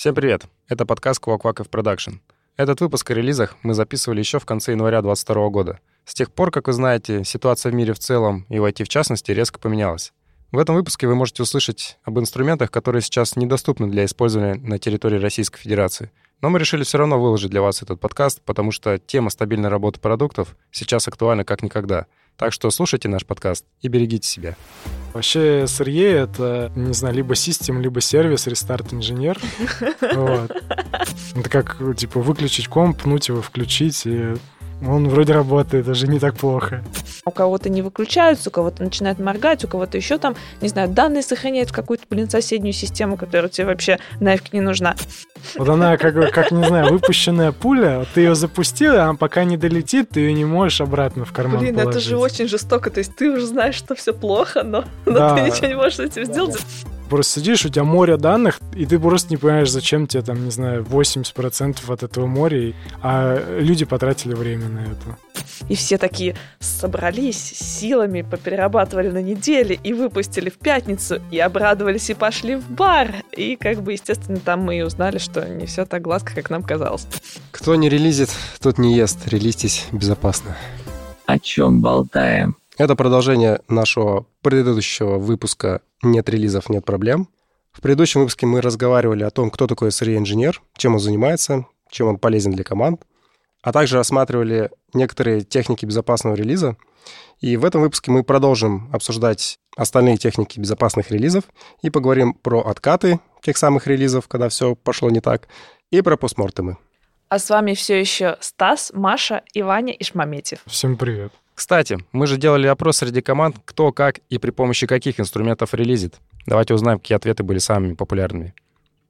Всем привет! Это подкаст Quack Production. Этот выпуск о релизах мы записывали еще в конце января 2022 года. С тех пор, как вы знаете, ситуация в мире в целом и в IT в частности резко поменялась. В этом выпуске вы можете услышать об инструментах, которые сейчас недоступны для использования на территории Российской Федерации. Но мы решили все равно выложить для вас этот подкаст, потому что тема стабильной работы продуктов сейчас актуальна как никогда. Так что слушайте наш подкаст и берегите себя. Вообще SRE — это, не знаю, либо систем, либо сервис, рестарт инженер. Вот. Это как, типа, выключить комп, пнуть его, включить, и он вроде работает, даже не так плохо. У кого-то не выключаются, у кого-то начинает моргать, у кого-то еще там, не знаю, данные сохраняют в какую-то, блин, соседнюю систему, которая тебе вообще нафиг не нужна. Вот она, как, как не знаю, выпущенная пуля, ты ее запустил, а пока не долетит, ты ее не можешь обратно в карман Блин, положить. это же очень жестоко. То есть ты уже знаешь, что все плохо, но, но Да. ты ничего не можешь с этим сделать. Просто сидишь, у тебя море данных, и ты просто не понимаешь, зачем тебе там, не знаю, 80% от этого моря, а люди потратили время на это. И все такие собрались силами, поперерабатывали на неделе и выпустили в пятницу, и обрадовались и пошли в бар. И как бы, естественно, там мы и узнали, что не все так гладко, как нам казалось. Кто не релизит, тот не ест. Релизьтесь безопасно. О чем болтаем? Это продолжение нашего предыдущего выпуска «Нет релизов, нет проблем». В предыдущем выпуске мы разговаривали о том, кто такой SRE-инженер, чем он занимается, чем он полезен для команд, а также рассматривали некоторые техники безопасного релиза. И в этом выпуске мы продолжим обсуждать остальные техники безопасных релизов и поговорим про откаты тех самых релизов, когда все пошло не так, и про постмортемы. А с вами все еще Стас, Маша и Ваня Ишмаметьев. Всем привет. Кстати, мы же делали опрос среди команд, кто, как и при помощи каких инструментов релизит. Давайте узнаем, какие ответы были самыми популярными.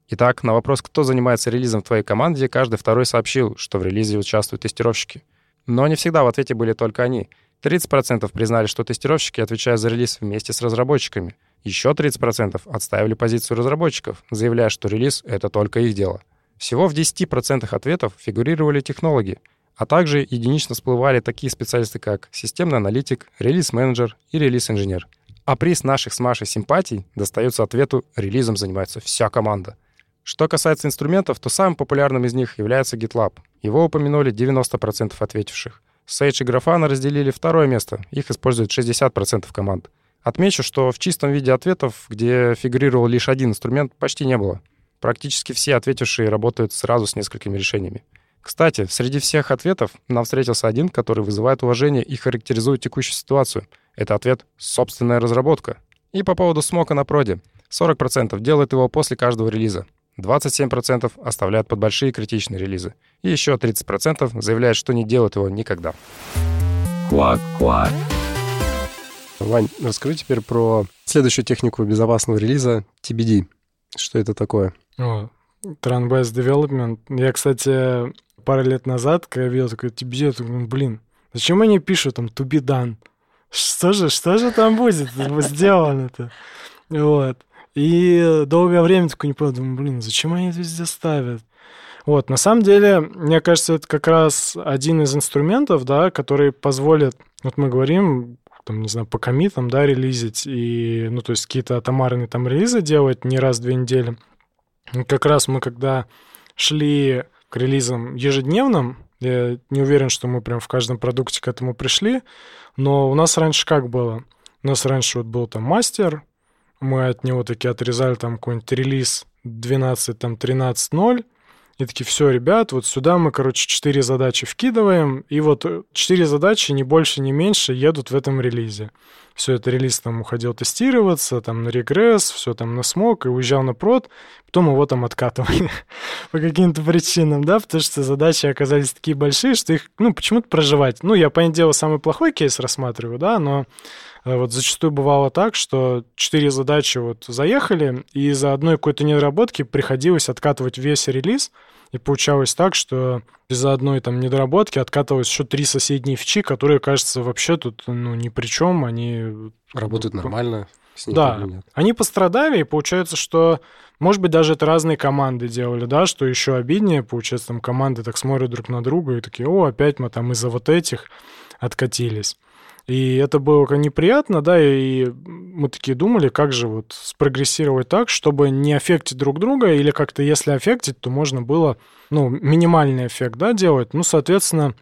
Итак, на вопрос, кто занимается релизом в твоей команде, каждый второй сообщил, что в релизе участвуют тестировщики. Но не всегда в ответе были только они. 30% признали, что тестировщики отвечают за релиз вместе с разработчиками. Еще 30% отстаивали позицию разработчиков, заявляя, что релиз — это только их дело. Всего в 10% ответов фигурировали технологи, а также единично всплывали такие специалисты, как системный аналитик, релиз-менеджер и релиз-инженер. А приз наших с Машей симпатий достается ответу «релизом занимается вся команда». Что касается инструментов, то самым популярным из них является GitLab. Его упомянули 90% ответивших. Sage и Grafana разделили второе место. Их использует 60% команд. Отмечу, что в чистом виде ответов, где фигурировал лишь один инструмент, почти не было. Практически все ответившие работают сразу с несколькими решениями. Кстати, среди всех ответов нам встретился один, который вызывает уважение и характеризует текущую ситуацию. Это ответ «собственная разработка». И по поводу смока на проде. 40% делают его после каждого релиза. 27% оставляют под большие критичные релизы. И еще 30% заявляют, что не делают его никогда. Квак-квак. Вань, расскажи теперь про следующую технику безопасного релиза TBD. Что это такое? О, Trend-Based Development. Я, кстати, пару лет назад, когда видел такой я думаю, блин, зачем они пишут там done? Что же, что же там будет сделано-то? Вот. И долгое время такой не понял, думаю, блин, зачем они это везде ставят? Вот, на самом деле, мне кажется, это как раз один из инструментов, да, который позволит, вот мы говорим, там, не знаю, по комитам, да, релизить, и, ну, то есть какие-то атомарные там релизы делать не раз в две недели. И Как раз мы, когда шли к релизам ежедневным, я не уверен, что мы прям в каждом продукте к этому пришли, но у нас раньше как было? У нас раньше вот был там мастер, мы от него таки отрезали там какой-нибудь релиз 12, там 13.0, и такие, все, ребят, вот сюда мы, короче, четыре задачи вкидываем, и вот э, четыре задачи, ни больше, ни меньше, едут в этом релизе. Все это релиз там уходил тестироваться, там на регресс, все там на смог, и уезжал на прод, потом его там откатывали по каким-то причинам, да, потому что задачи оказались такие большие, что их, ну, почему-то проживать. Ну, я, понятное дело, самый плохой кейс рассматриваю, да, но вот зачастую бывало так, что четыре задачи вот заехали, и из-за одной какой-то недоработки приходилось откатывать весь релиз, и получалось так, что из-за одной там недоработки откатывалось еще три соседние фичи, которые, кажется, вообще тут ну, ни при чем, они... Работают нормально, Да, нет. они пострадали, и получается, что, может быть, даже это разные команды делали, да, что еще обиднее, получается, там команды так смотрят друг на друга и такие, о, опять мы там из-за вот этих откатились. И это было как неприятно, да, и мы такие думали, как же вот спрогрессировать так, чтобы не аффектить друг друга, или как-то если аффектить, то можно было, ну, минимальный эффект, да, делать. Ну, соответственно,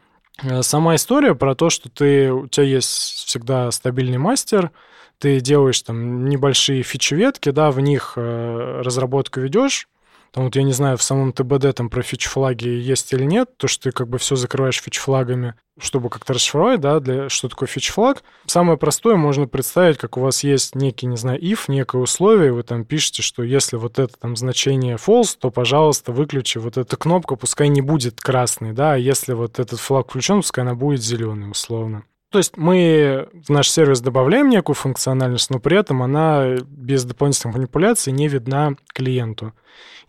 э, сама история про то, что ты, у тебя есть всегда стабильный мастер, ты делаешь там небольшие фичи-ветки, да, в них э, разработку ведешь, там вот я не знаю, в самом ТБД там про фич-флаги есть или нет, то, что ты как бы все закрываешь фич-флагами, чтобы как-то расшифровать, да, для что такое фич-флаг. Самое простое можно представить, как у вас есть некий, не знаю, if, некое условие, вы там пишете, что если вот это там значение false, то, пожалуйста, выключи вот эту кнопку, пускай не будет красной, да, а если вот этот флаг включен, пускай она будет зеленой, условно. То есть мы в наш сервис добавляем некую функциональность, но при этом она без дополнительных манипуляций не видна клиенту.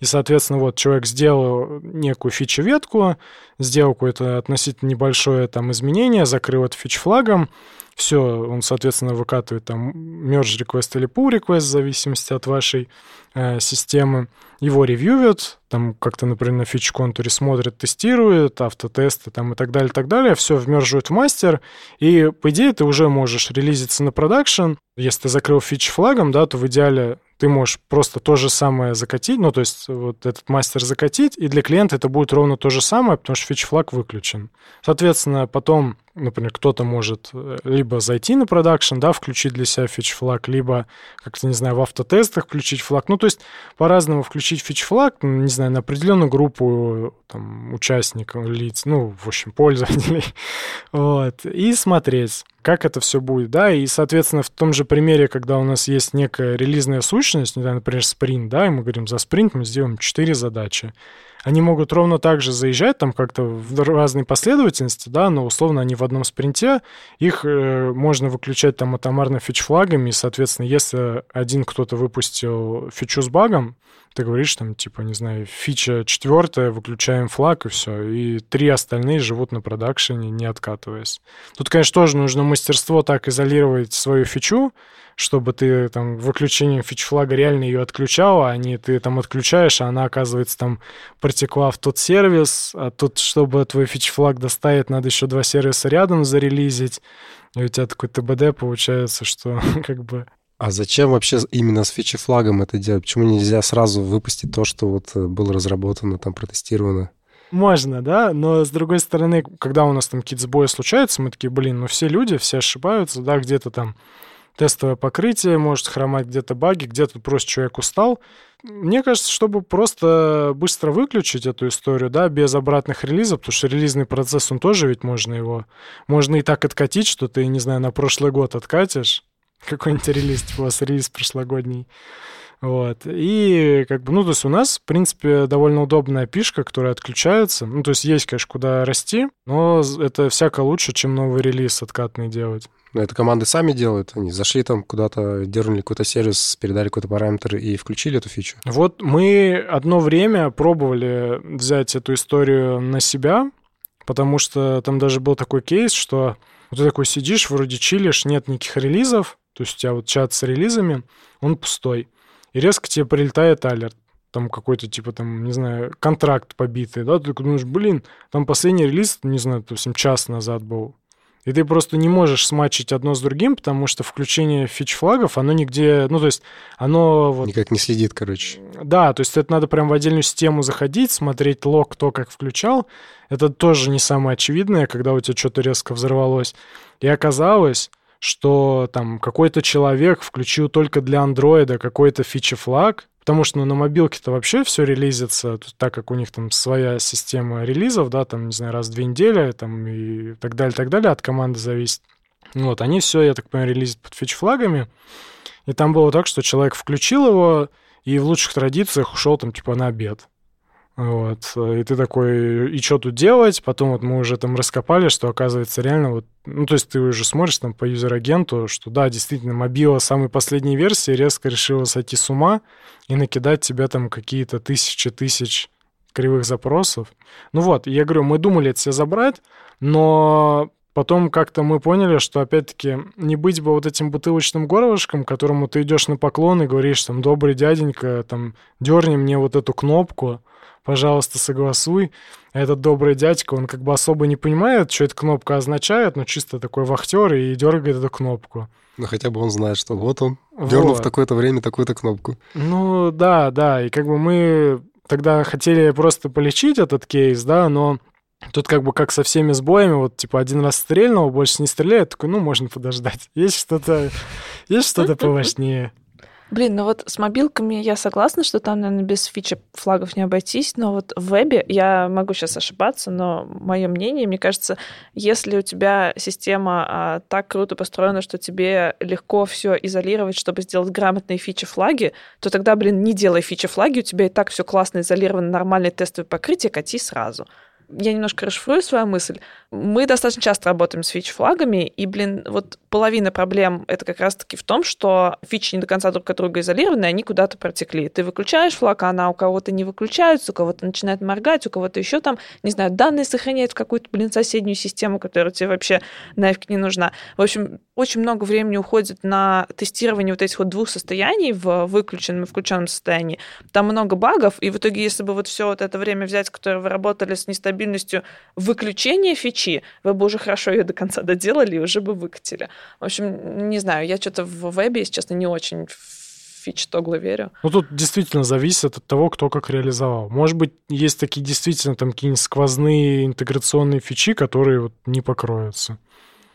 И, соответственно, вот человек сделал некую фичу-ветку, сделал какое-то относительно небольшое там изменение, закрыл это фич-флагом, все, он, соответственно, выкатывает там merge request или pull request в зависимости от вашей э, системы. Его ревьюют, там как-то, например, на фич-контуре смотрят, тестируют, автотесты там и так далее, и так далее. Все вмерживают в мастер, и, по идее, ты уже можешь релизиться на production. Если ты закрыл фич флагом, да, то в идеале ты можешь просто то же самое закатить, ну, то есть вот этот мастер закатить, и для клиента это будет ровно то же самое, потому что фич-флаг выключен. Соответственно, потом, например, кто-то может э, либо зайти на production, да, включить для себя фич-флаг, либо, как-то, не знаю, в автотестах включить флаг. Ну, то есть по-разному включить фич-флаг, не знаю, на определенную группу там, участников, лиц, ну, в общем, пользователей, вот, и смотреть как это все будет, да, и, соответственно, в том же примере, когда у нас есть некая релизная сущность, например, спринт, да, и мы говорим, за спринт мы сделаем 4 задачи, они могут ровно так же заезжать там как-то в разной последовательности, да, но условно они в одном спринте, их э, можно выключать там атомарно фич-флагами, и, соответственно, если один кто-то выпустил фичу с багом, ты говоришь там, типа, не знаю, фича четвертая, выключаем флаг и все. И три остальные живут на продакшене, не откатываясь. Тут, конечно, тоже нужно мастерство так изолировать свою фичу, чтобы ты там выключением фич-флага реально ее отключал, а не ты там отключаешь, а она, оказывается, там протекла в тот сервис, а тут, чтобы твой фич-флаг доставить, надо еще два сервиса рядом зарелизить, и у тебя такой ТБД получается, что как бы а зачем вообще именно с фичи-флагом это делать? Почему нельзя сразу выпустить то, что вот э, было разработано, там, протестировано? Можно, да, но с другой стороны, когда у нас там какие-то сбои случаются, мы такие, блин, ну все люди, все ошибаются, да, где-то там тестовое покрытие может хромать, где-то баги, где-то просто человек устал. Мне кажется, чтобы просто быстро выключить эту историю, да, без обратных релизов, потому что релизный процесс, он тоже ведь можно его... Можно и так откатить, что ты, не знаю, на прошлый год откатишь, какой-нибудь релиз, типа у вас релиз прошлогодний. Вот. И как бы, ну, то есть у нас, в принципе, довольно удобная пишка, которая отключается. Ну, то есть есть, конечно, куда расти, но это всяко лучше, чем новый релиз откатный делать. Но это команды сами делают. Они зашли там куда-то, дернули какой-то сервис, передали какой-то параметр и включили эту фичу. Вот мы одно время пробовали взять эту историю на себя, потому что там даже был такой кейс, что ты такой сидишь, вроде чилишь, нет никаких релизов, то есть у тебя вот чат с релизами, он пустой. И резко тебе прилетает алерт. Там какой-то, типа, там, не знаю, контракт побитый, да? Ты думаешь, блин, там последний релиз, не знаю, допустим, час назад был. И ты просто не можешь смачить одно с другим, потому что включение фич-флагов, оно нигде, ну, то есть оно... Вот, Никак не следит, короче. Да, то есть это надо прям в отдельную систему заходить, смотреть лог, кто как включал. Это тоже не самое очевидное, когда у тебя что-то резко взорвалось. И оказалось, что там какой-то человек включил только для андроида какой-то фичи-флаг, потому что ну, на мобилке-то вообще все релизится, так как у них там своя система релизов, да, там, не знаю, раз в две недели, там, и так далее, так далее, от команды зависит. Вот, они все, я так понимаю, релизят под фич-флагами, и там было так, что человек включил его, и в лучших традициях ушел там, типа, на обед. Вот. И ты такой, и что тут делать? Потом вот мы уже там раскопали, что оказывается реально вот, ну, то есть ты уже смотришь там по юзер-агенту, что да, действительно, мобила самой последней версии резко решила сойти с ума и накидать тебе там какие-то тысячи тысяч кривых запросов. Ну вот, я говорю, мы думали это все забрать, но потом как-то мы поняли, что, опять-таки, не быть бы вот этим бутылочным горлышком, которому ты идешь на поклон и говоришь, там, добрый дяденька, там, дерни мне вот эту кнопку, пожалуйста, согласуй. А этот добрый дядька, он как бы особо не понимает, что эта кнопка означает, но чисто такой вахтер и дергает эту кнопку. Ну, хотя бы он знает, что вот он, дернул в Вот. такое-то время такую-то кнопку. Ну, да, да, и как бы мы тогда хотели просто полечить этот кейс, да, но тут как бы как со всеми сбоями, вот типа один раз стрельнул, больше не стреляет, такой, ну, можно подождать. Есть что-то, есть что-то поважнее. Блин, ну вот с мобилками я согласна, что там, наверное, без фичи флагов не обойтись, но вот в вебе, я могу сейчас ошибаться, но мое мнение, мне кажется, если у тебя система а, так круто построена, что тебе легко все изолировать, чтобы сделать грамотные фичи-флаги, то тогда, блин, не делай фичи-флаги, у тебя и так все классно изолировано, нормальное тестовое покрытие, кати сразу. Я немножко расшифрую свою мысль. Мы достаточно часто работаем с фич-флагами, и, блин, вот половина проблем это как раз-таки в том, что фичи не до конца друг от друга изолированы, они куда-то протекли. Ты выключаешь флаг, а она у кого-то не выключается, у кого-то начинает моргать, у кого-то еще там, не знаю, данные сохраняет в какую-то, блин, соседнюю систему, которая тебе вообще нафиг не нужна. В общем, очень много времени уходит на тестирование вот этих вот двух состояний в выключенном и включенном состоянии. Там много багов, и в итоге, если бы вот все вот это время взять, которое вы работали с нестабильностью выключения фичи, вы бы уже хорошо ее до конца доделали и уже бы выкатили. В общем, не знаю, я что-то в вебе, если честно, не очень в фич-тоглы верю. Ну, тут действительно зависит от того, кто как реализовал. Может быть, есть такие действительно там какие-нибудь сквозные интеграционные фичи, которые вот не покроются.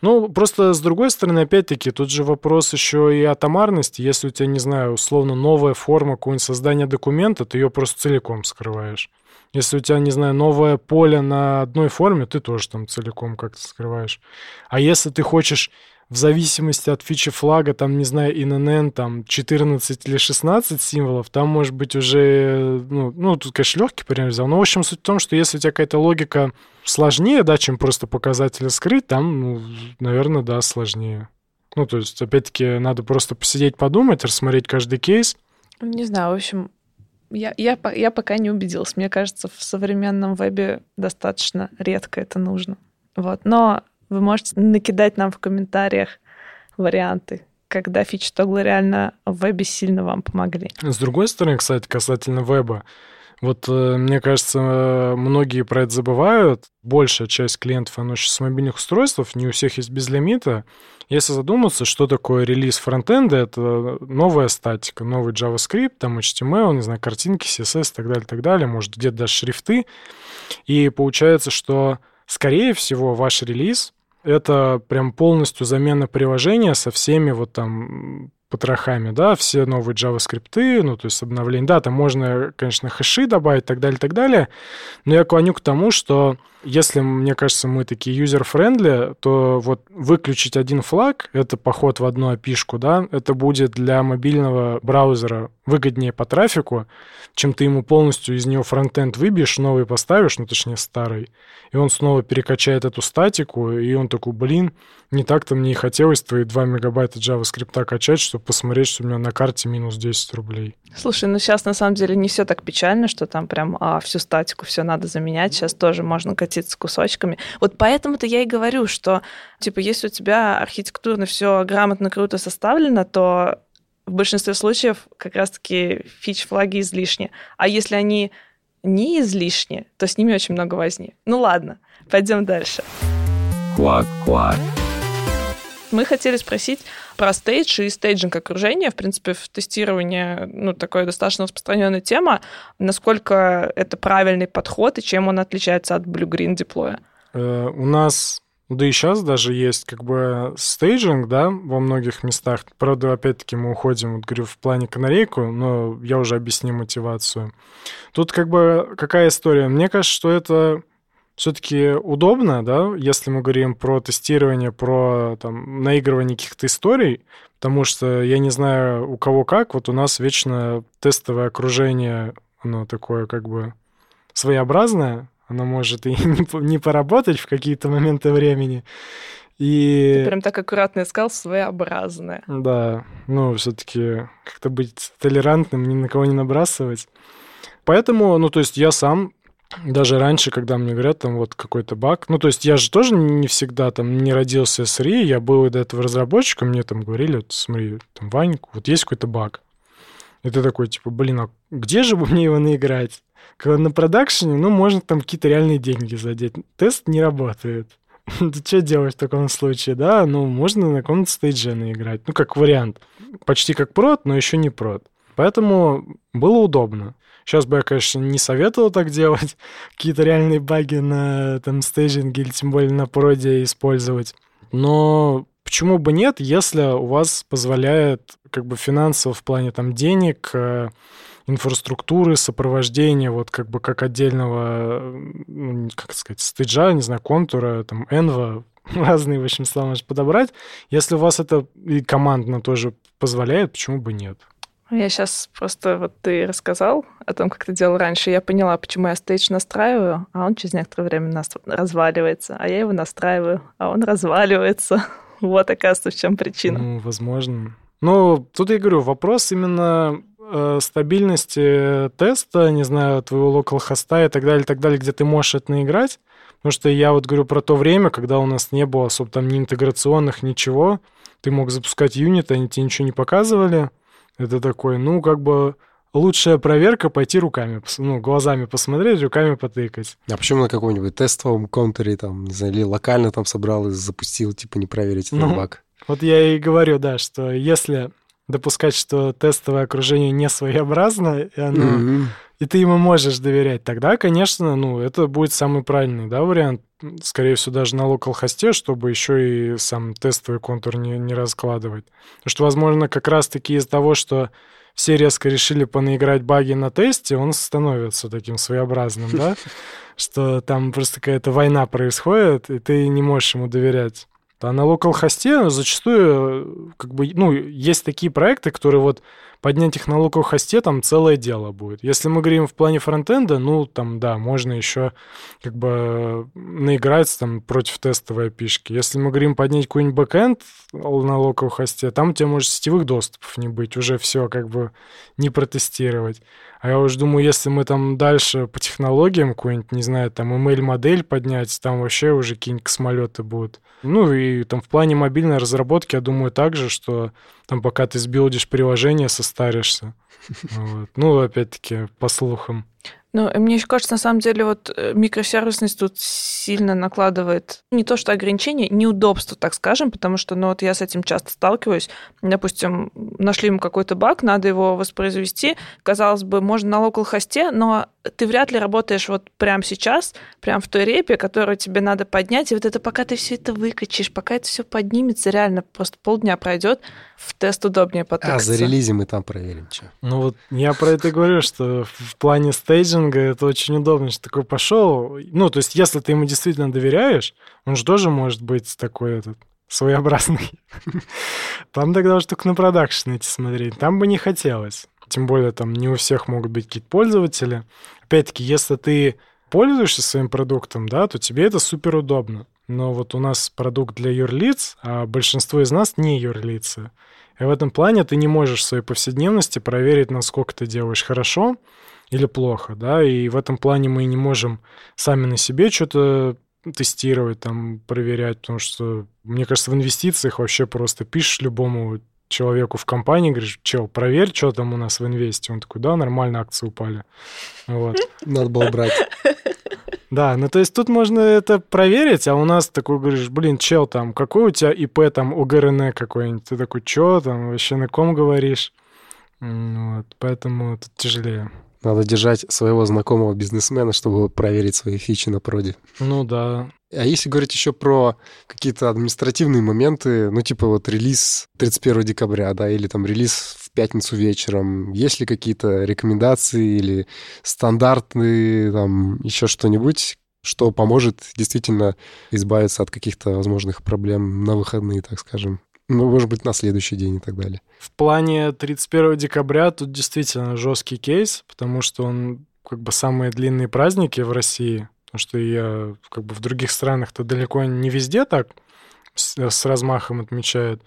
Ну, просто с другой стороны, опять-таки, тут же вопрос еще и атомарности. Если у тебя, не знаю, условно новая форма какого-нибудь создания документа, ты ее просто целиком скрываешь. Если у тебя, не знаю, новое поле на одной форме, ты тоже там целиком как-то скрываешь. А если ты хочешь в зависимости от фичи флага, там, не знаю, INN, там, 14 или 16 символов, там может быть уже, ну, ну тут, конечно, легкий пример взял, но, в общем, суть в том, что если у тебя какая-то логика сложнее, да, чем просто показатели скрыть, там, ну, наверное, да, сложнее. Ну, то есть, опять-таки, надо просто посидеть, подумать, рассмотреть каждый кейс. Не знаю, в общем, я, я, я пока не убедилась. Мне кажется, в современном вебе достаточно редко это нужно. Вот. Но вы можете накидать нам в комментариях варианты, когда фичи тогла реально в вебе сильно вам помогли. С другой стороны, кстати, касательно веба, вот э, мне кажется, э, многие про это забывают. Большая часть клиентов, она еще с мобильных устройств, не у всех есть безлимита. Если задуматься, что такое релиз фронтенда, это новая статика, новый JavaScript, там HTML, не знаю, картинки, CSS и так далее, так далее, может, где-то даже шрифты. И получается, что, скорее всего, ваш релиз — это прям полностью замена приложения со всеми вот там потрохами, да, все новые JavaScript, ну, то есть обновление. Да, там можно, конечно, хэши добавить так далее, так далее, но я клоню к тому, что если, мне кажется, мы такие user-friendly, то вот выключить один флаг, это поход в одну API шку, да, это будет для мобильного браузера выгоднее по трафику, чем ты ему полностью из него фронтенд выбьешь, новый поставишь, ну, точнее, старый, и он снова перекачает эту статику, и он такой, блин, не так-то мне и хотелось твои 2 мегабайта JavaScript качать, чтобы посмотреть, что у меня на карте минус 10 рублей. Слушай, ну сейчас на самом деле не все так печально, что там прям а, всю статику все надо заменять. Сейчас тоже можно катиться кусочками. Вот поэтому-то я и говорю, что типа если у тебя архитектурно все грамотно, круто составлено, то в большинстве случаев как раз-таки фич-флаги излишни. А если они не излишни, то с ними очень много возни. Ну ладно, пойдем дальше. Квак-квак. Мы хотели спросить про stage и staging окружения. В принципе, в тестировании, ну, такая достаточно распространенная тема. Насколько это правильный подход и чем он отличается от blue-green деплоя? Э, у нас, да и сейчас даже есть как бы staging, да, во многих местах. Правда, опять-таки мы уходим, вот говорю, в плане канарейку, но я уже объясню мотивацию. Тут как бы какая история? Мне кажется, что это все-таки удобно, да, если мы говорим про тестирование, про там, наигрывание каких-то историй, потому что я не знаю, у кого как, вот у нас вечно тестовое окружение, оно такое как бы своеобразное, оно может и не, по- не поработать в какие-то моменты времени. И Ты прям так аккуратно искал своеобразное. да, ну, все-таки как-то быть толерантным, ни на кого не набрасывать. Поэтому, ну, то есть я сам даже раньше, когда мне говорят, там вот какой-то баг, ну, то есть я же тоже не всегда там не родился с RE, я был до этого разработчиком, мне там говорили, вот, смотри, там, Ванька, вот есть какой-то баг. И ты такой, типа, блин, а где же бы мне его наиграть? Когда на продакшене, ну, можно там какие-то реальные деньги задеть. Тест не работает. Ты что делаешь в таком случае, да? Ну, можно на каком-то стейдже наиграть. Ну, как вариант. Почти как прод, но еще не прод. Поэтому было удобно. Сейчас бы я, конечно, не советовал так делать. Какие-то реальные баги на там стейджинге или тем более на проде использовать. Но почему бы нет, если у вас позволяет как бы финансово в плане там денег, э, инфраструктуры, сопровождения, вот как бы как отдельного, как сказать, стейджа, не знаю, контура, там, энва, разные, в общем, слова можешь подобрать. Если у вас это и командно тоже позволяет, почему бы нет? Я сейчас просто, вот ты рассказал о том, как ты делал раньше, я поняла, почему я стейдж настраиваю, а он через некоторое время нас разваливается, а я его настраиваю, а он разваливается. Вот, оказывается, в чем причина. Ну, возможно. Ну, тут я говорю, вопрос именно э, стабильности теста, не знаю, твоего local хоста и так далее, и так далее, где ты можешь это наиграть. Потому что я вот говорю про то время, когда у нас не было особо там ни интеграционных, ничего. Ты мог запускать юнит, они тебе ничего не показывали. Это такой, ну, как бы лучшая проверка пойти руками, ну, глазами посмотреть, руками потыкать. А почему на каком-нибудь тестовом контуре, там, не знаю, или локально там собрал и запустил, типа, не проверить этот Ну, баг? Вот я и говорю, да, что если допускать, что тестовое окружение не своеобразно, и, оно, Мгм. и ты ему можешь доверять, тогда, конечно, ну, это будет самый правильный да, вариант. Скорее всего, даже на local хосте, чтобы еще и сам тестовый контур не, не раскладывать. Потому что, возможно, как раз-таки из-за того, что все резко решили понаиграть баги на тесте, он становится таким своеобразным, да? Что там просто какая-то война происходит, и ты не можешь ему доверять. А на local хосте зачастую, э, как бы, ну, есть такие проекты, которые вот поднять их на local хосте, там целое дело будет. Если мы говорим в плане фронтенда, ну, там, да, можно еще как бы наиграть там против тестовой пишки. Если мы говорим поднять какой-нибудь бэкэнд на local хосте, там у тебя может сетевых доступов не быть, уже все как бы не протестировать. А я уже думаю, если мы там дальше по технологиям какую-нибудь, не знаю, там email-модель поднять, там вообще уже какие-нибудь космолеты будут. Ну и там в плане мобильной разработки, я думаю, также, что там пока ты сбилдишь приложение, состаришься. Вот. Ну, опять-таки, по слухам. Ну, мне еще кажется, на самом деле, вот э, микросервисность тут сильно накладывает не то что ограничения, неудобства, так скажем, потому что, ну, вот я с этим часто сталкиваюсь. Допустим, нашли ему какой-то баг, надо его воспроизвести. Казалось бы, можно на local хосте, но ты вряд ли работаешь вот прямо сейчас, прямо в той репе, которую тебе надо поднять, и вот это пока ты все это выкачишь, пока это все поднимется, реально просто полдня пройдет, в тест удобнее А, потыкаться. за релизом мы там проверим, что. Ну вот я про это говорю, что в плане стейджинга это очень удобно, что такой пошел. Ну, то есть, если ты ему действительно доверяешь, он же тоже может быть такой этот своеобразный. Там тогда уж только на продакшн идти смотреть. Там бы не хотелось. Тем более там не у всех могут быть какие-то пользователи. Опять-таки, если ты пользуешься своим продуктом, да, то тебе это супер удобно. Но вот у нас продукт для юрлиц, а большинство из нас не юрлицы. И в этом плане ты не можешь в своей повседневности проверить, насколько ты делаешь хорошо или плохо, да, и в этом плане мы не можем сами на себе что-то тестировать, там, проверять, потому что, мне кажется, в инвестициях вообще просто пишешь любому человеку в компании, говоришь, чел, проверь, что там у нас в инвесте. Он такой, да, нормально, акции упали. Вот. Надо было брать. Да, ну то есть тут можно это проверить, а у нас такой говоришь, блин, чел, там, какой у тебя ИП, там, УГРН какой-нибудь? Ты такой, чё там, вообще на ком говоришь? Вот, поэтому тут тяжелее. Надо держать своего знакомого бизнесмена, чтобы проверить свои фичи на проде. Ну да. А если говорить еще про какие-то административные моменты, ну, типа вот релиз 31 декабря, да, или там релиз в пятницу вечером, есть ли какие-то рекомендации или стандартные, там, еще что-нибудь, что поможет действительно избавиться от каких-то возможных проблем на выходные, так скажем? Ну, может быть, на следующий день и так далее. В плане 31 декабря тут действительно жесткий кейс, потому что он как бы самые длинные праздники в России, потому что я как бы в других странах-то далеко не везде так с, с размахом отмечают.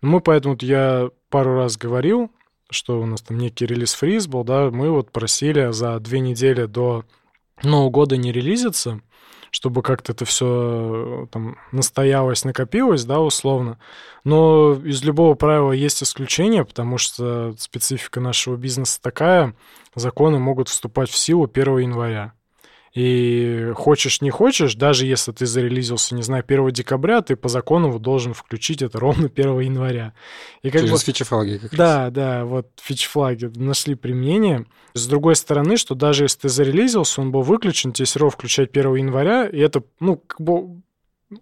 Но мы поэтому я пару раз говорил, что у нас там некий релиз-фриз был, да, мы вот просили за две недели до Нового года не релизится, чтобы как-то это все там настоялось, накопилось, да, условно. Но из любого правила есть исключение, потому что специфика нашего бизнеса такая, законы могут вступать в силу 1 января. И хочешь, не хочешь, даже если ты зарелизился, не знаю, 1 декабря, ты по закону должен включить это ровно 1 января. И как Через бы... фичи-флаги как Да, раз. да, вот фичи-флаги нашли применение. С другой стороны, что даже если ты зарелизился, он был выключен, тебе все равно включать 1 января, и это, ну, как бы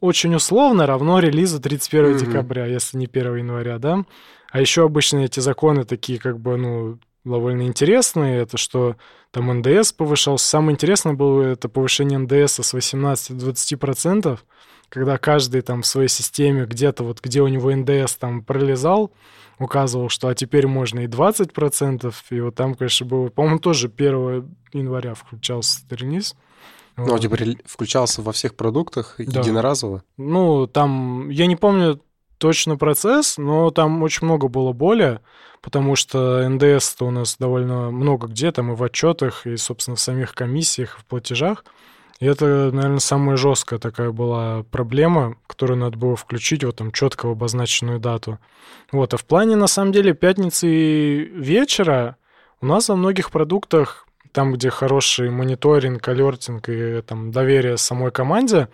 очень условно равно релизу 31 mm-hmm. декабря, если не 1 января, да? А еще обычно эти законы такие, как бы, ну, довольно интересные. Это что там НДС повышался. Самое интересное было это повышение НДС с 18 до 20%, когда каждый там в своей системе где-то вот где у него НДС там пролезал, указывал, что а теперь можно и 20%. И вот там, конечно, было, по-моему, тоже 1 января включался. Ну, вот. типа включался во всех продуктах да. единоразово? Ну, там, я не помню точно процесс, но там очень много было боли потому что ндс у нас довольно много где, там и в отчетах, и, собственно, в самих комиссиях, в платежах. И это, наверное, самая жесткая такая была проблема, которую надо было включить вот там четко в обозначенную дату. Вот, а в плане, на самом деле, пятницы вечера у нас во многих продуктах, там, где хороший мониторинг, алертинг и там доверие самой команде,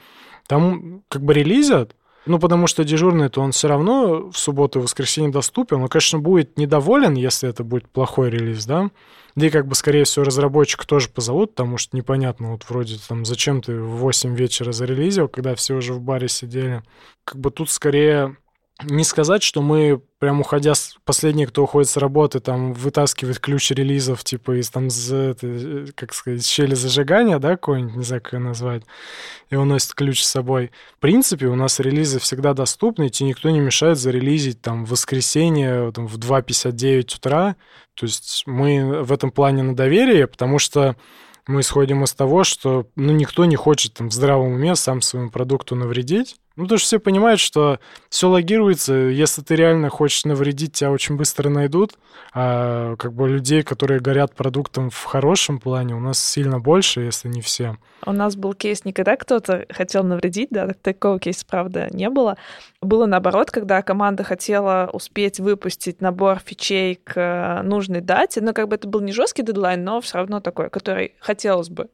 там как бы релизят, ну, потому что дежурный-то он все равно в субботу и воскресенье доступен. Он, конечно, будет недоволен, если это будет плохой релиз, да. Да и как бы, скорее всего, разработчика тоже позовут, потому что непонятно, вот вроде там, зачем ты в 8 вечера зарелизил, когда все уже в баре сидели. Как бы тут скорее не сказать, что мы прям уходя, с... последний, кто уходит с работы, там, вытаскивает ключ релизов, типа, из там, это, как сказать, щели зажигания, да, какой-нибудь, не знаю, как ее назвать, и он носит ключ с собой. В принципе, у нас релизы всегда доступны, и тебе никто не мешает зарелизить, там, в воскресенье, там, в 2.59 утра. То есть мы в этом плане на доверие, потому что мы исходим из того, что, ну, никто не хочет, там, в здравом уме сам своему продукту навредить, ну, потому что все понимают, что все логируется. Если ты реально хочешь навредить, тебя очень быстро найдут. А как бы людей, которые горят продуктом в хорошем плане, у нас сильно больше, если не все. У нас был кейс, никогда кто-то хотел навредить, да, такого кейса, правда, не было. Было наоборот, когда команда хотела успеть выпустить набор фичей к э, нужной дате, но как бы это был не жесткий дедлайн, но все равно такой, который хотелось бы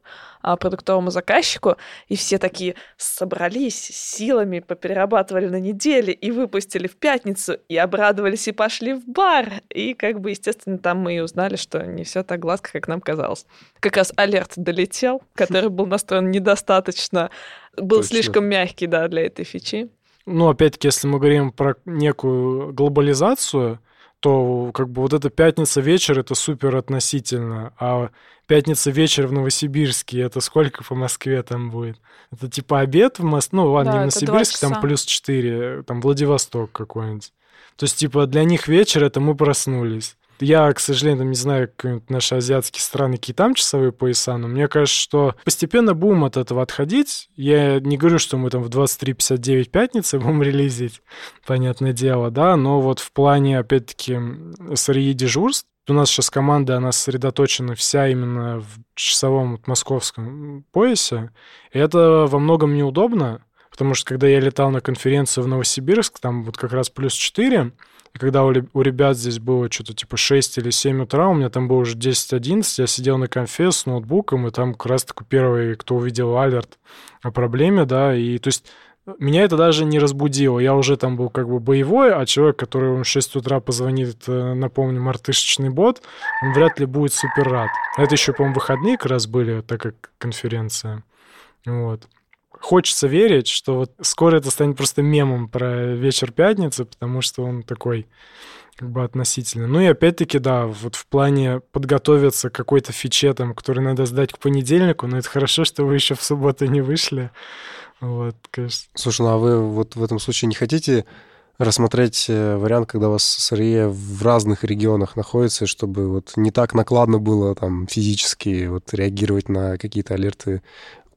а, продуктовому заказчику, и все такие собрались силами, поперерабатывали на неделе и выпустили в пятницу, и обрадовались и пошли в бар. И как бы, естественно, там мы и узнали, что не все так гладко, как нам казалось. Как раз алерт долетел, который был настроен недостаточно, был Точно. слишком мягкий, да, для этой фичи. Ну, опять-таки, если мы говорим про некую глобализацию, то как бы вот эта пятница вечер это супер относительно, а пятница вечер в Новосибирске это сколько по Москве там будет? Это типа обед в Москве, ну ладно, да, не Новосибирск, там плюс 4, там Владивосток какой-нибудь. То есть типа для них вечер это мы проснулись. Я, к сожалению, не знаю, как наши азиатские страны, какие там часовые пояса, но мне кажется, что постепенно будем от этого отходить. Я не говорю, что мы там в 23.59 пятницы будем релизить, понятное дело, да, но вот в плане, опять-таки, SRE дежурств, у нас сейчас команда, она сосредоточена вся именно в часовом вот, московском поясе, и это во многом неудобно, потому что когда я летал на конференцию в Новосибирск, там вот как раз плюс 4, и когда у, у ребят здесь было что-то типа 6 или 7 утра, у меня там было уже 10-11, я сидел на конфе с ноутбуком, и там как раз такой первый, кто увидел алерт о проблеме, да, и то есть меня это даже не разбудило. Я уже там был как бы боевой, а человек, который в 6 утра позвонит, э, напомню, мартышечный бот, он вряд ли будет супер рад. Это еще, по-моему, выходные как раз были, так как конференция. Вот хочется верить, что вот скоро это станет просто мемом про вечер пятницы, потому что он такой как бы относительно. Ну и опять-таки, да, вот в плане подготовиться к какой-то фиче, там, который надо сдать к понедельнику, но это хорошо, что вы еще в субботу не вышли. Вот, конечно. Слушай, ну а вы вот в этом случае не хотите рассмотреть э, вариант, когда у вас СРЕ в разных регионах находится, чтобы вот не так накладно было там физически вот реагировать на какие-то алерты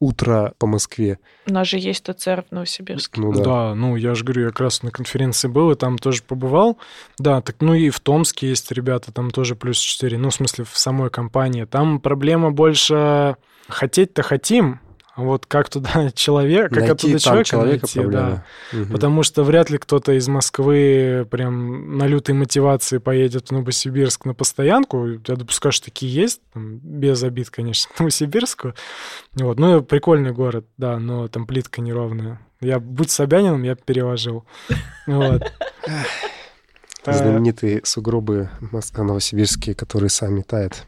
утро по Москве. У нас же есть ТЦР в Новосибирске. Ну, да. да, ну я же говорю, я как раз на конференции был и там тоже побывал. Да, так ну и в Томске есть ребята, там тоже плюс 4, ну в смысле в самой компании. Там проблема больше хотеть-то хотим, вот как туда человек, как Найти оттуда человека, человека найти, да. проблема. Мгм. Потому что вряд ли кто-то из Москвы прям на лютой мотивации поедет в Новосибирск на постоянку. Я допускаю, что такие есть, там, без обид, конечно, к Новосибирску. Вот. Ну, прикольный город, да, но там плитка неровная. Я, будь Собянином, я переложил. Вот. Знаменитые сугробы новосибирские, которые сами тают.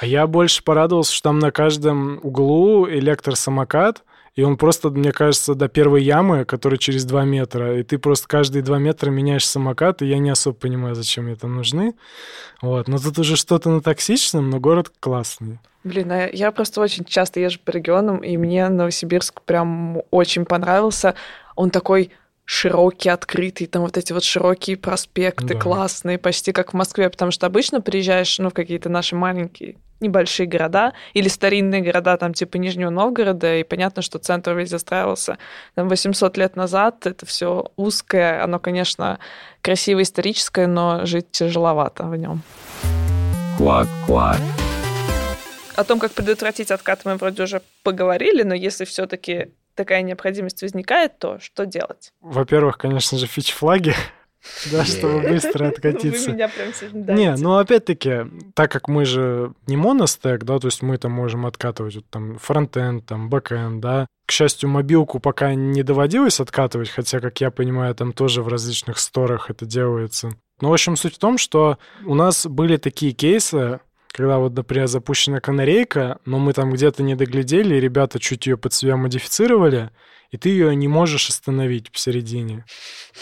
А я больше порадовался, что там на каждом углу электросамокат, и он просто, мне кажется, до первой ямы, которая через 2 метра, и ты просто каждые 2 метра меняешь самокат, и я не особо понимаю, зачем мне там нужны. Вот. Но тут уже что-то на токсичном, но город классный. Блин, а я просто очень часто езжу по регионам, и мне Новосибирск прям очень понравился. Он такой широкий, открытый, там вот эти вот широкие проспекты, Да. классные, почти как в Москве, потому что обычно приезжаешь, ну, в какие-то наши маленькие, небольшие города или старинные города, там, типа Нижнего Новгорода, и понятно, что центр весь застраивался там 800 лет назад, это все узкое, оно, конечно, красивое, историческое, но жить тяжеловато в нем. Квак-квак. О том, как предотвратить откат, мы вроде уже поговорили, но если все-таки такая необходимость возникает, то что делать? Во-первых, конечно же, фич-флаги, да, чтобы быстро откатиться. Не, ну опять-таки, так как мы же не моностек, да, то есть мы там можем откатывать вот, там фронтенд, там бэкенд, да. К счастью, мобилку пока не доводилось откатывать, хотя, как я понимаю, там тоже в различных сторах это делается. Но, в общем, суть в том, что у нас были такие кейсы, когда вот, например, запущена канарейка, но мы там где-то не доглядели, и ребята чуть ее под себя модифицировали, и ты ее не можешь остановить посередине.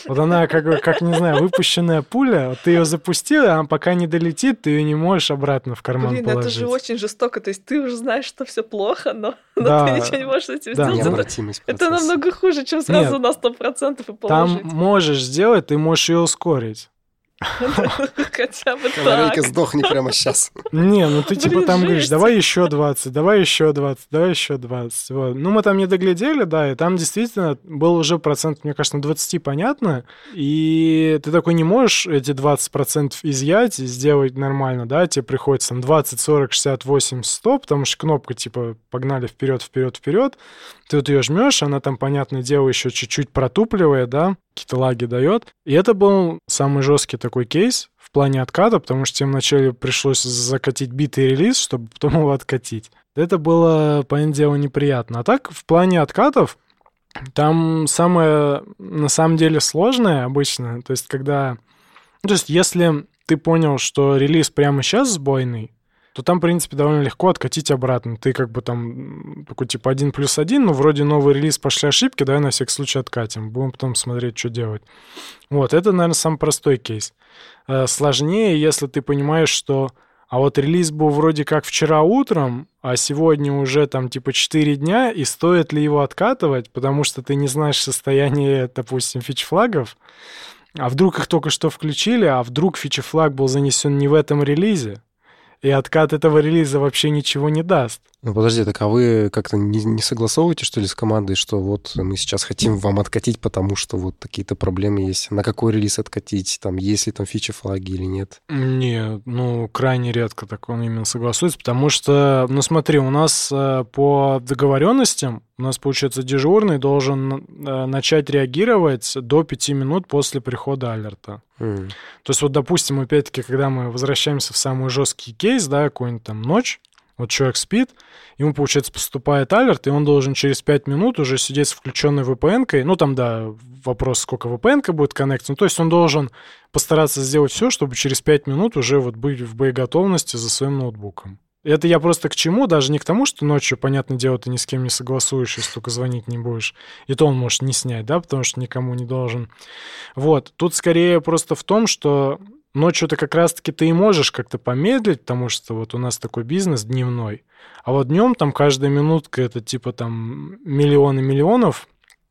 Вот она как, как не знаю, выпущенная пуля, вот ты ее запустил, а она пока не долетит, ты ее не можешь обратно в карман Блин, положить. это же очень жестко. То есть ты уже знаешь, что все плохо, но, но Да. ты ничего не можешь с этим Да, сделать. Это- Это намного хуже, чем сразу на 100% и Там положить. можешь сделать, ты можешь ее ускорить. Хотя бы Канарейка, так. сдохни прямо сейчас. Не, ну ты типа Блин, там говоришь, давай еще 20, давай еще 20, давай еще 20. Вот. Ну, мы там не доглядели, да, и там действительно был уже процент, мне кажется, на 20 понятно, и ты такой не можешь эти 20% изъять и сделать нормально, да, тебе приходится там 20, 40, 60, 80, 100, потому что кнопка типа погнали вперед, вперед, вперед, ты вот ее жмешь, она там, понятное дело, еще чуть-чуть протупливает, да, какие-то лаги дает. И это был самый жесткий такой кейс в плане отката, потому что тебе вначале пришлось закатить битый релиз, чтобы потом его откатить. Это было, понятное дело, неприятно. А так, в плане откатов, там самое, на самом деле, сложное обычно, то есть когда... Ну, то есть если ты понял, что релиз прямо сейчас сбойный, то там, в принципе, довольно легко откатить обратно. Ты как бы там такой типа один плюс один, ну, вроде новый релиз, пошли ошибки, давай на всякий случай откатим. Будем потом смотреть, что делать. Вот, это, наверное, самый простой кейс. Э, Сложнее, если ты понимаешь, что а вот релиз был вроде как вчера утром, а сегодня уже там типа 4 дня, и стоит ли его откатывать, потому что ты не знаешь состояние, допустим, фич-флагов, а вдруг их только что включили, а вдруг фичи-флаг был занесен не в этом релизе, и откат этого релиза вообще ничего не даст. Ну, подожди, так а вы как-то не, не согласовываете, что ли, с командой, что вот мы сейчас хотим вам откатить, потому что вот такие-то проблемы есть? На какой релиз откатить? Там, есть ли там фичи флаги или нет? Не, ну, крайне редко так он именно согласуется, потому что, ну, смотри, у нас э, по договоренностям, у нас, получается, дежурный должен э, начать реагировать до 5 минут после прихода алерта. М. То есть вот, допустим, опять-таки, когда мы возвращаемся в самый жесткий кейс, да, какой-нибудь там ночь, вот человек спит, ему, получается, поступает алерт, и он должен через 5 минут уже сидеть с включенной VPN-кой. Ну, там, да, вопрос, сколько VPN-ка будет коннект. Ну, то есть он должен постараться сделать все, чтобы через 5 минут уже вот быть в боеготовности за своим ноутбуком. Это я просто к чему, даже не к тому, что ночью, понятное дело, ты ни с кем не согласуешь, если только звонить не будешь. И то он может не снять, да, потому что никому не должен. Вот, тут скорее просто в том, что ночью-то как раз-таки ты и можешь как-то помедлить, потому что вот у нас такой бизнес дневной. А вот днем там каждая минутка это типа там миллионы миллионов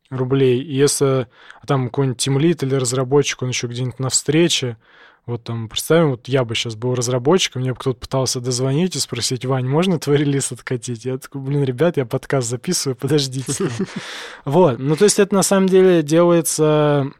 рублей. И если там какой-нибудь тимлит или разработчик, он еще где-нибудь на встрече, вот там, представим, вот я бы сейчас был разработчиком, мне бы кто-то пытался дозвонить и спросить, Вань, можно твой релиз откатить? Я такой, блин, ребят, я подкаст записываю, подождите. Вот, ну то есть это на самом деле делается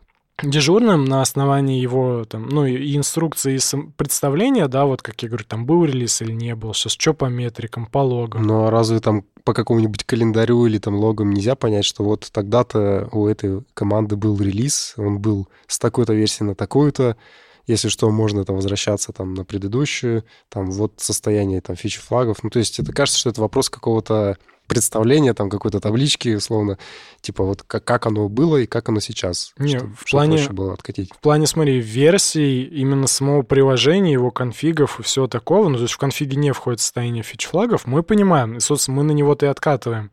дежурным на основании его там, ну, и инструкции, и представления, да, вот как я говорю, там был релиз или не был, сейчас что по метрикам, по логам. Ну, а разве там по какому-нибудь календарю или там логам нельзя понять, что вот тогда-то у этой команды был релиз, он был с такой-то версии на такую-то, если что, можно это возвращаться там на предыдущую, там вот состояние там фичи флагов. Ну, то есть это кажется, что это вопрос какого-то представления, там какой-то таблички, условно, типа вот как, как оно было и как оно сейчас. Не, что, в что плане- проще было откатить. В плане, смотри, версий, именно самого приложения, его конфигов и всего такого, ну, то есть в конфиге не входит состояние фич-флагов, мы понимаем, и, собственно, мы на него-то и откатываем.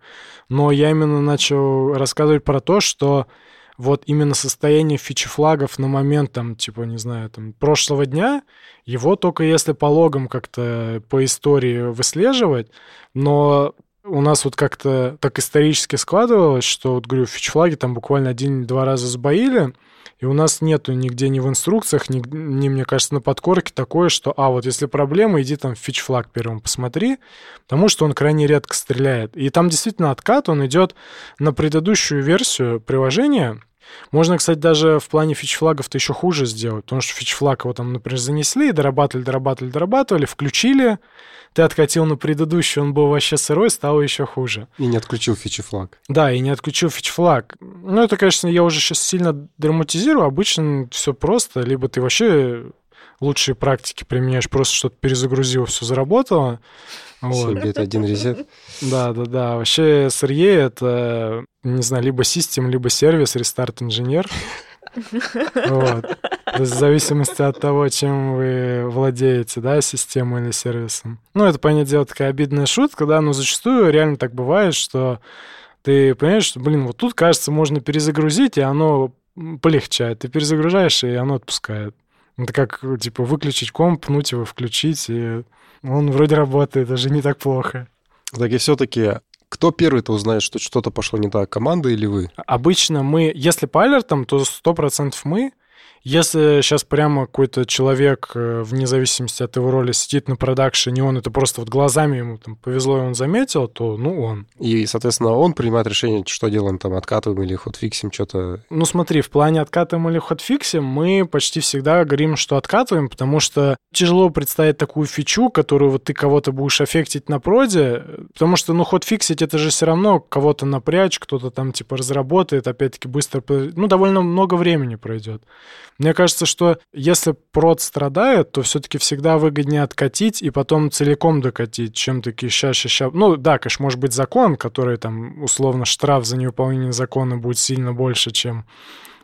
Но я именно начал рассказывать про то, что вот именно состояние фичи-флагов на момент, там, типа, не знаю, там, прошлого дня, его только если по логам как-то по истории выслеживать, но у нас вот как-то так исторически складывалось, что, вот говорю, фич-флаги там буквально один-два раза сбоили, и у нас нету нигде ни в инструкциях, ни, ни, мне кажется, на подкорке такое, что, а, вот если проблема, иди там в фич-флаг первым посмотри, потому что он крайне редко стреляет. И там действительно откат, он идет на предыдущую версию приложения. Можно, кстати, даже в плане фич-флагов-то еще хуже сделать, потому что фич-флаг его там, например, занесли, дорабатывали, дорабатывали, дорабатывали, включили, ты откатил на предыдущий, он был вообще сырой, стало еще хуже. И не отключил фичи флаг. Да, и не отключил фич-флаг. Ну, это, конечно, я уже сейчас сильно драматизирую. Обычно все просто. Либо ты вообще лучшие практики применяешь, просто что-то перезагрузил, все заработало. Вот. Это один резет. Да, да, да. Вообще SRE — это, не знаю, либо систем, либо сервис, рестарт инженер. Вот. То есть в зависимости от того, чем вы владеете, да, системой или сервисом. Ну, это, понятное дело, такая обидная шутка, да, но зачастую реально так бывает, что ты понимаешь, что, блин, вот тут, кажется, можно перезагрузить, и оно полегчает. Ты перезагружаешь, и оно отпускает. Это как, типа, выключить комп, пнуть его, включить, и он вроде работает, даже не так плохо. Так и все-таки, кто первый-то узнает, что что-то пошло не так, команда или вы? Обычно мы, если по алертам, то 100% мы. Если сейчас прямо какой-то человек, э, вне зависимости от его роли, сидит на продакшене, он это просто вот глазами ему там повезло, и он заметил, то, ну, он. И, соответственно, он принимает решение, что делаем, там, откатываем или хотфиксим, что-то... Ну, смотри, в плане откатываем или хотфиксим, мы почти всегда говорим, что откатываем, потому что тяжело представить такую фичу, которую вот ты кого-то будешь аффектить на проде, потому что, ну, хотфиксить это же все равно кого-то напрячь, кто-то там, типа, разработает, опять-таки, быстро, ну, довольно много времени пройдет. Мне кажется, что если прод страдает, то все-таки всегда выгоднее откатить и потом целиком докатить, чем такие ща-ща-ща. Ну да, конечно, может быть закон, который там условно штраф за невыполнение закона будет сильно больше, чем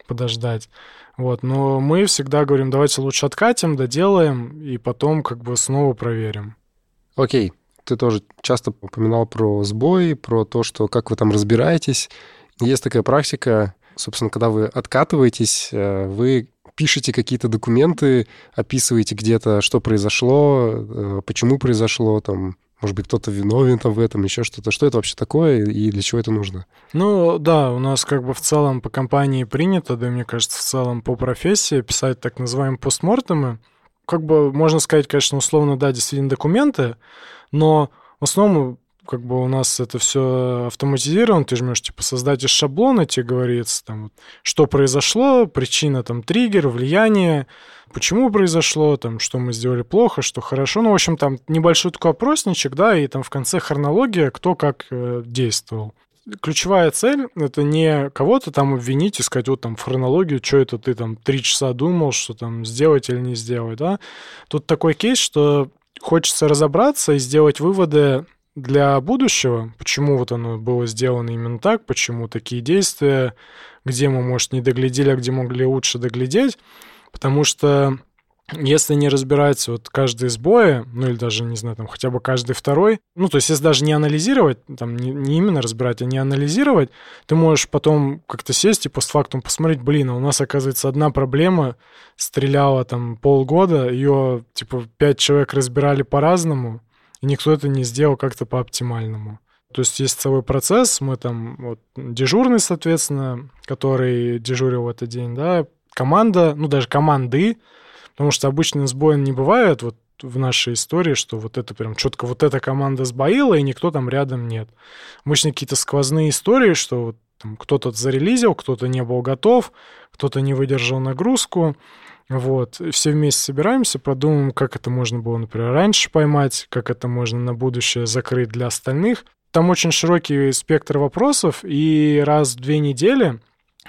подождать. Вот, но мы всегда говорим, давайте лучше откатим, доделаем, и потом как бы снова проверим. Окей, ты тоже часто упоминал про сбои, про то, что как вы там разбираетесь. Есть такая практика, собственно, когда вы откатываетесь, э, вы пишете какие-то документы, описываете где-то, что произошло, э, почему произошло, там, может быть, кто-то виновен там в этом, еще что-то. Что это вообще такое и для чего это нужно? Ну да, у нас как бы в целом по компании принято, да мне кажется, в целом по профессии писать так называемые постмортемы. Как бы можно сказать, конечно, условно, да, действительно документы, но в основном как бы у нас это все автоматизировано, ты жмешь, типа, создать из шаблона, тебе говорится, там, что произошло, причина, там, триггер, влияние, почему произошло, там, что мы сделали плохо, что хорошо, ну, в общем, там небольшой такой опросничек, да, и там в конце хронология, кто как э, действовал. Ключевая цель — это не кого-то там обвинить и сказать, вот там в хронологию, что это ты там три часа думал, что там сделать или не сделать, да. Тут такой кейс, что хочется разобраться и сделать выводы для будущего, почему вот оно было сделано именно так, почему такие действия, где мы, может, не доглядели, а где могли лучше доглядеть, потому что если не разбирать вот каждый сбои, ну или даже, не знаю, там хотя бы каждый второй, ну то есть если даже не анализировать, там не, не именно разбирать, а не анализировать, ты можешь потом как-то сесть и постфактум посмотреть, блин, а у нас, оказывается, одна проблема стреляла там полгода, ее типа пять человек разбирали по-разному, никто это не сделал как-то по-оптимальному. То есть есть целый процесс, мы там вот дежурный, соответственно, который дежурил в этот день, да, команда, ну даже команды, потому что обычно сбоя не бывает вот в нашей истории, что вот это прям четко вот эта команда сбоила, и никто там рядом нет. Обычно какие-то сквозные истории, что вот кто-то зарелизил, кто-то не был готов, кто-то не выдержал нагрузку, вот, все вместе собираемся, продумаем, как это можно было, например, раньше поймать, как это можно на будущее закрыть для остальных. Там очень широкий спектр вопросов, и раз в две недели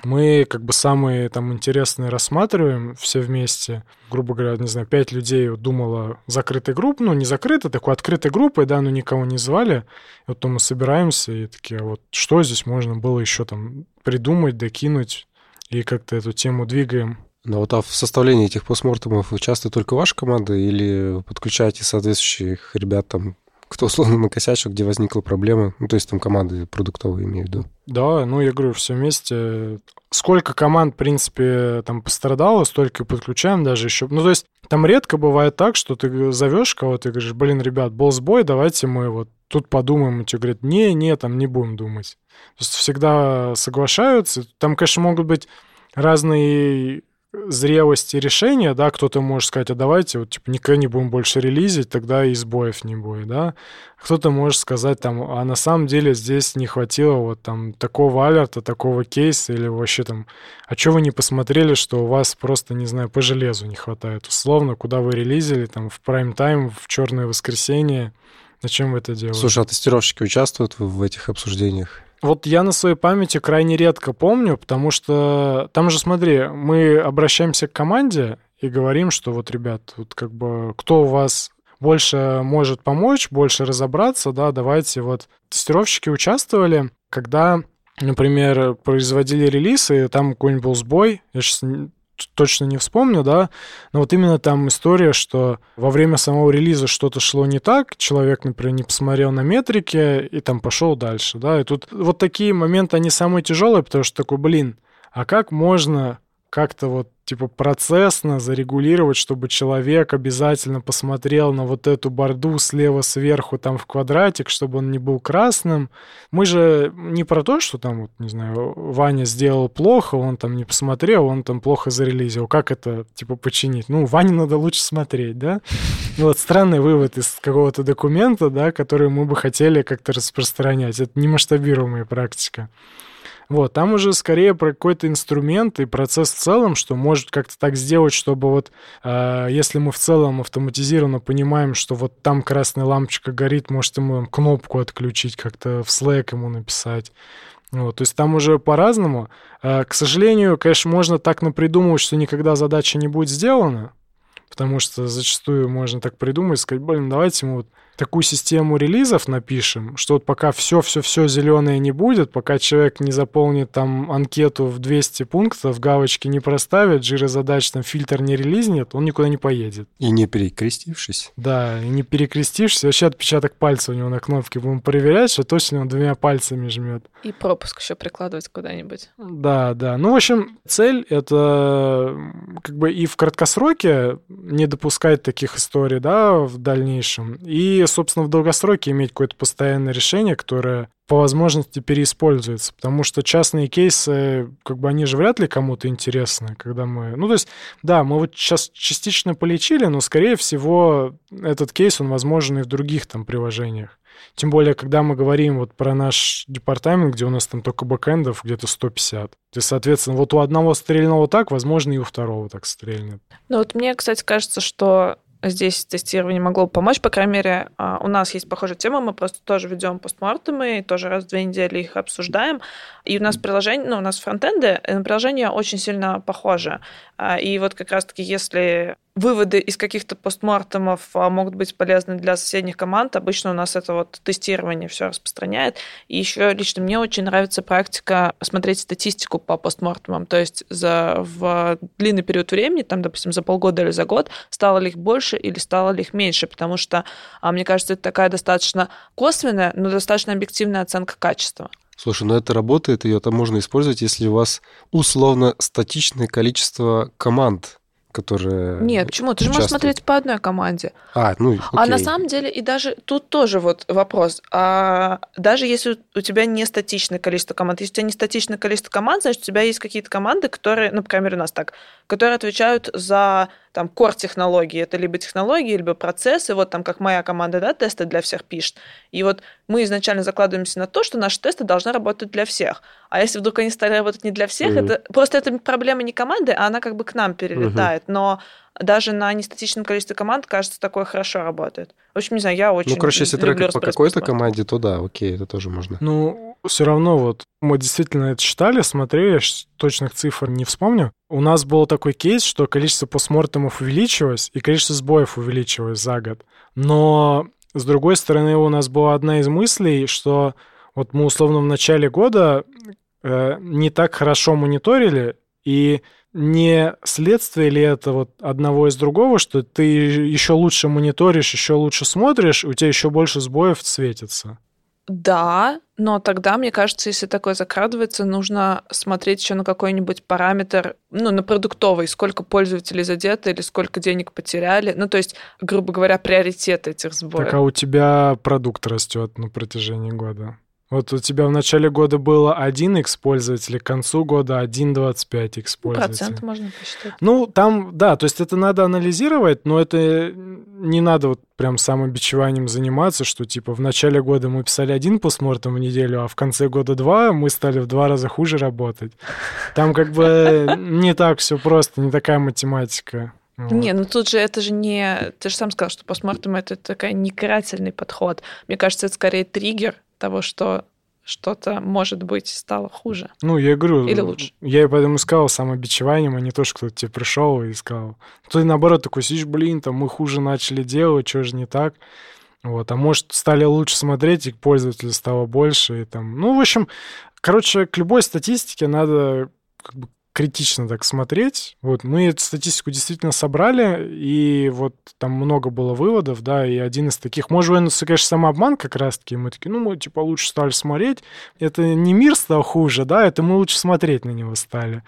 мы как бы самые там интересные рассматриваем все вместе. Грубо говоря, не знаю, пять людей вот думало закрытой группы, ну, не закрытой, такой открытой группой, да, но никого не звали. И вот то мы собираемся и такие, а вот что здесь можно было еще там придумать, докинуть, и как-то эту тему двигаем. Но вот а в составлении этих постмортемов участвует только ваша команда или подключаете соответствующих ребят там кто условно накосячил, где возникла проблема. Ну, то есть там команды продуктовые, имею в виду. Да, ну, я говорю, все вместе. Сколько команд, в принципе, там пострадало, столько подключаем даже еще. Ну, то есть там редко бывает так, что ты зовешь кого-то и говоришь, блин, ребят, был сбой, давайте мы вот тут подумаем. И тебе говорят, не, не, там не будем думать. То есть всегда соглашаются. Там, конечно, могут быть разные зрелости решения, да, кто-то может сказать, а давайте вот, типа, никогда не будем больше релизить, тогда и сбоев не будет, да. Кто-то может сказать, там, а на самом деле здесь не хватило вот там такого алерта, такого кейса или вообще там, а что вы не посмотрели, что у вас просто, не знаю, по железу не хватает, условно, куда вы релизили, там, в прайм-тайм, в черное воскресенье, Зачем вы это делаете? Слушай, а тестировщики участвуют в, этих обсуждениях? Вот я на своей памяти крайне редко помню, потому что там же, смотри, мы обращаемся к команде и говорим, что вот, ребят, вот как бы кто у вас больше может помочь, больше разобраться, да, давайте вот тестировщики участвовали, когда например, производили релизы, там какой-нибудь был сбой, я сейчас точно не вспомню, да, но вот именно там история, что во время самого релиза что-то шло не так, человек, например, не посмотрел на метрики и там пошел дальше, да, и тут вот такие моменты, они самые тяжелые, потому что такой, блин, а как можно как-то вот типа процессно зарегулировать, чтобы человек обязательно посмотрел на вот эту борду слева сверху там в квадратик, чтобы он не был красным. Мы же не про то, что там, вот, не знаю, Ваня сделал плохо, он там не посмотрел, он там плохо зарелизил. Как это, типа, починить? Ну, Ване надо лучше смотреть, да? Ну, вот странный вывод из какого-то документа, да, который мы бы хотели как-то распространять. Это не масштабируемая практика. Вот, там уже скорее про какой-то инструмент и процесс в целом, что может как-то так сделать, чтобы вот э, если мы в целом автоматизированно понимаем, что вот там красная лампочка горит, может ему кнопку отключить, как-то в Slack ему написать. Вот, то есть там уже по-разному. Э, к сожалению, конечно, можно так напридумывать, что никогда задача не будет сделана, потому что зачастую можно так придумать, сказать, блин, давайте мы вот такую систему релизов напишем, что вот пока все-все-все зеленое не будет, пока человек не заполнит там анкету в 200 пунктов, галочки не проставит, жиры задач там фильтр не релизнет, он никуда не поедет. И не перекрестившись. Да, и не перекрестившись, вообще отпечаток пальца у него на кнопке будем проверять, что точно он двумя пальцами жмет. И пропуск еще прикладывать куда-нибудь. Да, да. Ну, в общем, цель — это как бы и в краткосроке не допускать таких историй, да, в дальнейшем, и собственно, в долгосроке иметь какое-то постоянное решение, которое по возможности переиспользуется, потому что частные кейсы, как бы они же вряд ли кому-то интересны, когда мы... Ну, то есть, да, мы вот сейчас частично полечили, но, скорее всего, этот кейс, он возможен и в других там приложениях. Тем более, когда мы говорим вот про наш департамент, где у нас там только бэкэндов где-то 150. И, соответственно, вот у одного стрельного так, возможно, и у второго так стрельнет. Ну вот мне, кстати, кажется, что здесь тестирование могло бы помочь. По крайней мере, а, у нас есть похожая тема, мы просто тоже ведем постмортемы, тоже раз в две недели их обсуждаем. И у нас приложение, ну, у нас фронтенды, э, приложение очень сильно похоже. А, и вот как раз-таки, если выводы из каких-то постмортемов а, могут быть полезны для соседних команд. Обычно у нас это вот тестирование все распространяет. И еще лично мне очень нравится практика смотреть статистику по постмортемам. То есть за, в длинный период времени, там, допустим, за полгода или за год, стало ли их больше или стало ли их меньше. Потому что, а, мне кажется, это такая достаточно косвенная, но достаточно объективная оценка качества. Слушай, ну это работает, ее там можно использовать, если у вас условно статичное количество команд которые Нет, почему? Ты же можешь смотреть по одной команде. А, ну, окей. А на самом деле, и даже тут тоже вот вопрос. А даже если у тебя не статичное количество команд, если у тебя не статичное количество команд, значит, у тебя есть какие-то команды, которые, ну, по крайней мере, у нас так, которые отвечают за там core технологии, это либо технологии, либо процессы, вот там как моя команда, да, тесты для всех пишет. И вот мы изначально закладываемся на то, что наши тесты должны работать для всех. А если вдруг они стали работать не для всех, Мгм. это просто это проблема не команды, а она как бы к нам перелетает. Но даже на нестатичном количестве команд, кажется, такое хорошо работает. В общем, не знаю, я очень Ну, короче, если трекать по какой-то команде, то да, окей, это тоже можно. Ну, все равно вот мы действительно это читали, смотрели, точных цифр не вспомню. У нас был такой кейс, что количество постмортемов увеличилось и количество сбоев увеличилось за год. Но, с другой стороны, у нас была одна из мыслей, что вот мы условно в начале года э, не так хорошо мониторили, и не следствие ли это вот одного из другого, что ты еще лучше мониторишь, еще лучше смотришь, у тебя еще больше сбоев светится? Да, но тогда, мне кажется, если такое закрадывается, нужно смотреть еще на какой-нибудь параметр, ну, на продуктовый, сколько пользователей задето или сколько денег потеряли. Ну, то есть, грубо говоря, приоритеты этих сбоев. Так а у тебя продукт растет на протяжении года. Вот у тебя в начале года было 1 x пользователей, к концу года 1,25 x Ну, пользователей. Процент можно посчитать. Ну, там, да, то есть это надо анализировать, но это не надо вот прям самобичеванием заниматься, что типа в начале года мы писали один постмортом в неделю, а в конце года два, мы стали в два раза хуже работать. Там как бы не так все просто, не такая математика. Вот. Не, ну тут же это же не... Ты же сам сказал, что постмортем это такой не карательный подход. Мне кажется, это скорее триггер того, что что-то, может быть, стало хуже. Ну, я говорю, Или лучше. я и поэтому искал самобичеванием, а не то, что кто-то тебе пришел и сказал. Ты наоборот такой сидишь, блин, там мы хуже начали делать, что же не так. Вот, а может, стали лучше смотреть, и пользователей стало больше, и там... Ну, в общем, короче, к любой статистике надо как бы критично так смотреть. Вот мы эту статистику действительно собрали, и вот там много было выводов, да, и один из таких, может быть, это, конечно, самообман как раз-таки, мы такие, ну, мы, типа, лучше стали смотреть. Это не мир стал хуже, да, это мы лучше смотреть на него стали.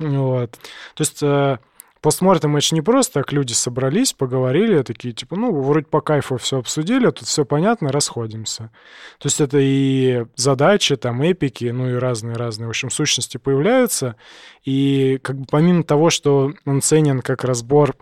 Вот. То есть... Постмортем это не просто так люди собрались, поговорили, такие, типа, ну, вроде по кайфу все обсудили, тут все понятно, расходимся. То есть это и задачи, там, эпики, ну и разные-разные, в общем, сущности появляются. И как бы помимо того, что он ценен как разбор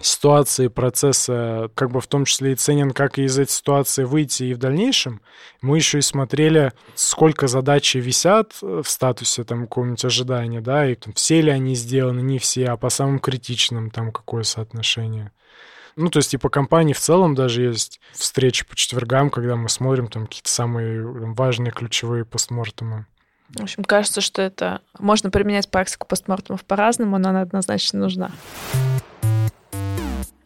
ситуации, процесса, как бы в том числе и ценен, как из этой ситуации выйти и в дальнейшем, мы еще и смотрели, сколько задачи висят в статусе там какого-нибудь ожидания, да, и там, все ли они сделаны, не все, а по самым критичным там какое соотношение. Ну, то есть и по компании в целом даже есть встречи по четвергам, когда мы смотрим там какие-то самые там, важные ключевые постмортемы. В общем, кажется, что это... Можно применять практику постмортемов по-разному, но она однозначно нужна.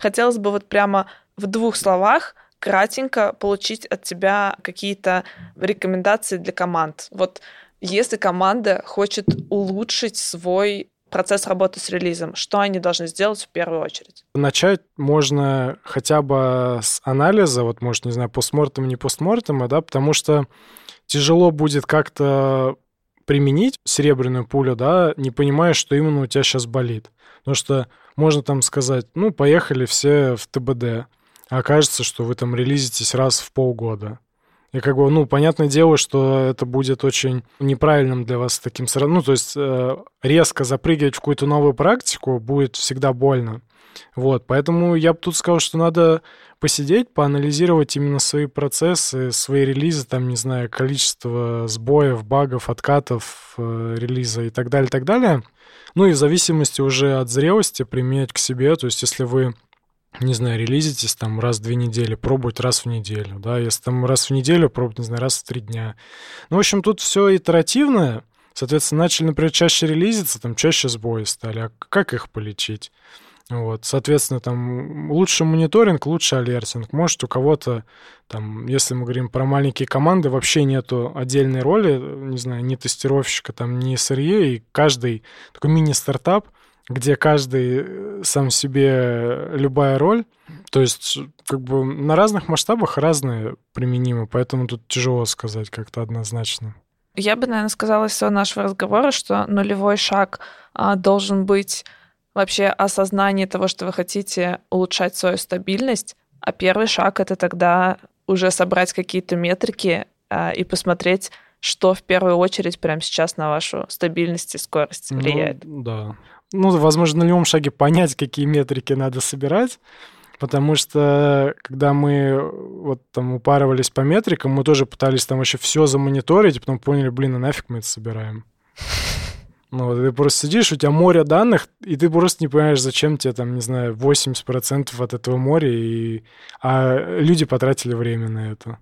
Хотелось бы вот прямо в двух словах кратенько получить от тебя какие-то рекомендации для команд. Вот если команда хочет улучшить свой процесс работы с релизом, что они должны сделать в первую очередь? Начать можно хотя бы с анализа, вот, может, не знаю, постмортем, не постмортем, да, потому что тяжело будет как-то применить серебряную пулю, да, не понимая, что именно у тебя сейчас болит. Потому что можно там сказать, ну, поехали все в ТБД, а окажется, что вы там релизитесь раз в полгода. И как бы, ну, понятное дело, что это будет очень неправильным для вас таким сразу. Ну, то есть э, резко запрыгивать в какую-то новую практику будет всегда больно. Вот, поэтому я бы тут сказал, что надо посидеть, поанализировать именно свои процессы, свои релизы, там, не знаю, количество сбоев, багов, откатов э, релиза и так далее, так далее. Ну и в зависимости уже от зрелости применять к себе, то есть если вы не знаю, релизитесь там раз в две недели, пробовать раз в неделю, да, если там раз в неделю, пробовать, не знаю, раз в три дня. Ну, в общем, тут все итеративное, соответственно, начали, например, чаще релизиться, там чаще сбои стали, а как их полечить? Вот, соответственно, там лучше мониторинг, лучше алертинг. Может, у кого-то, там, если мы говорим про маленькие команды, вообще нету отдельной роли, не знаю, ни тестировщика, там, ни SRE, и каждый такой мини-стартап, где каждый сам себе любая роль. То есть, как бы на разных масштабах разные применимы, поэтому тут тяжело сказать как-то однозначно. Я бы, наверное, сказала из всего нашего разговора, что нулевой шаг а, должен быть вообще осознание того, что вы хотите улучшать свою стабильность, а первый шаг это тогда уже собрать какие-то метрики а, и посмотреть, что в первую очередь прямо сейчас на вашу стабильность и скорость влияет. Ну, да. ну, возможно, на любом шаге понять, какие метрики надо собирать, потому что когда мы вот там упарывались по метрикам, мы тоже пытались там вообще все замониторить, и потом поняли, блин, а нафиг мы это собираем. Ну, вот ты просто сидишь, у тебя море данных, и ты просто не понимаешь, зачем тебе там, не знаю, 80% от этого моря, и... а люди потратили время на это.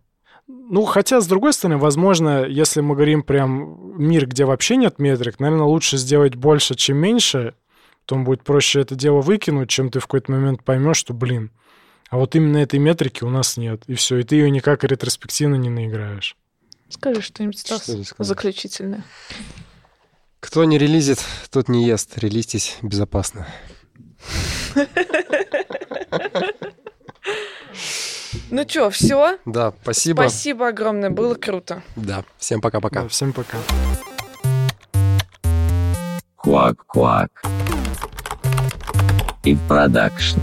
Ну, хотя, с другой стороны, возможно, если мы говорим прям мир, где вообще нет метрик, наверное, лучше сделать больше, чем меньше, потом будет проще это дело выкинуть, чем ты в какой-то момент поймешь, что, блин, а вот именно этой метрики у нас нет, и все, и ты ее никак ретроспективно не наиграешь. Скажи что-нибудь, Стас, Что заключительное. Кто не релизит, тот не ест. Релизьтесь безопасно. Ну что, все? Да, спасибо. Спасибо огромное, было круто. Да, всем пока-пока. Да, всем пока. Quack. И продакшн.